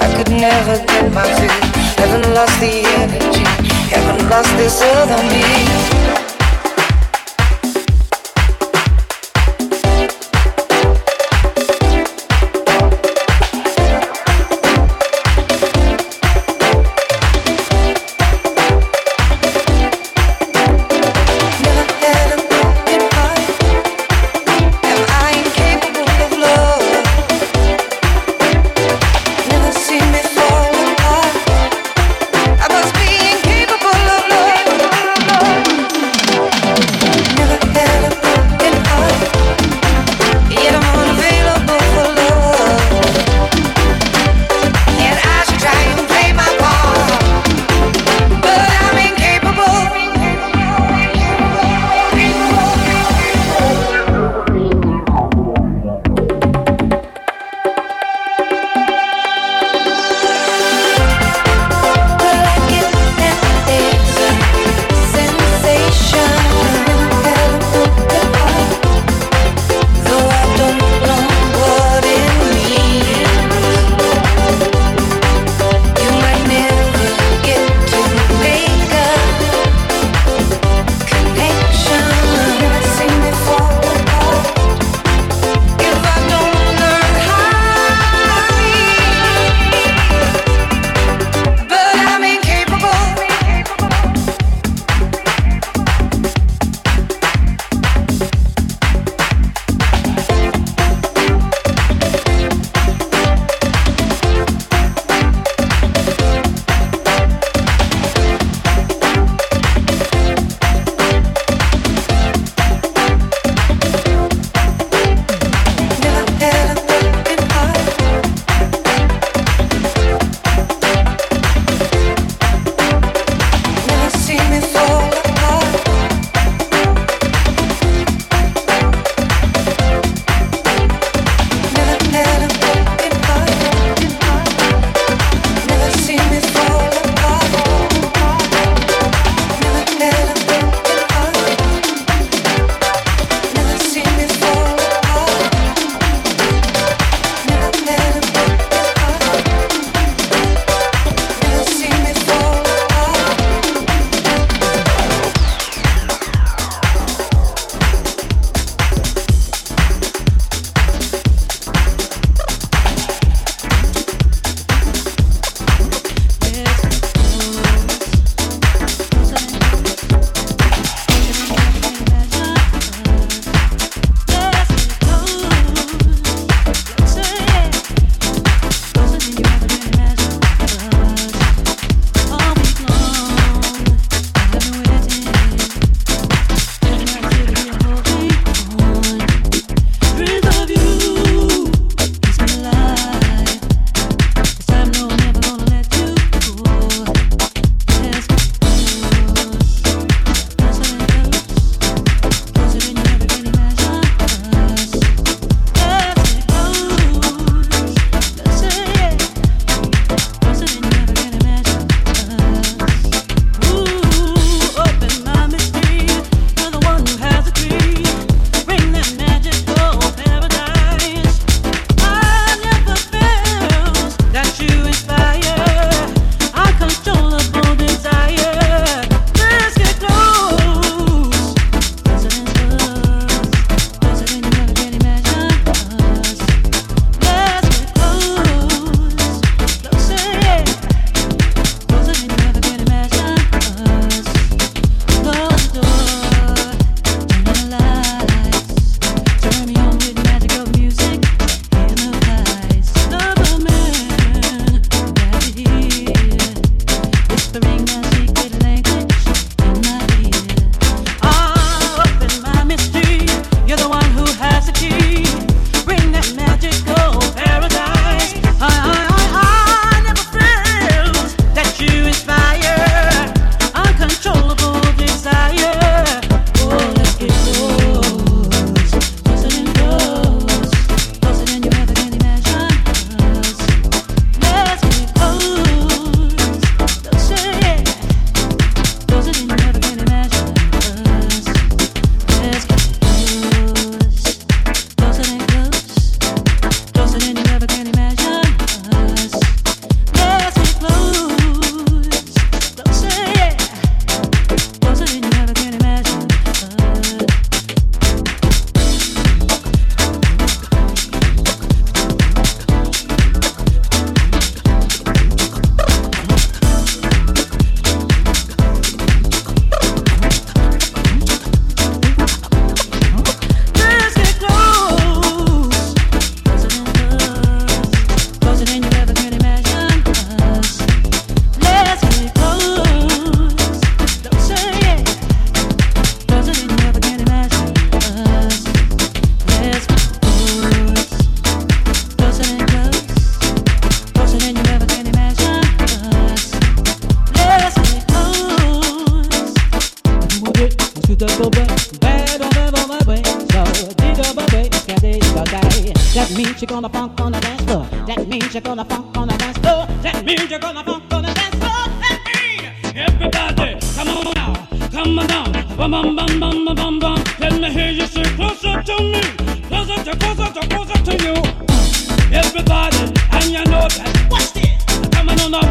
I could never get my fill. Haven't lost the energy. Haven't lost this other me.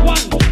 one.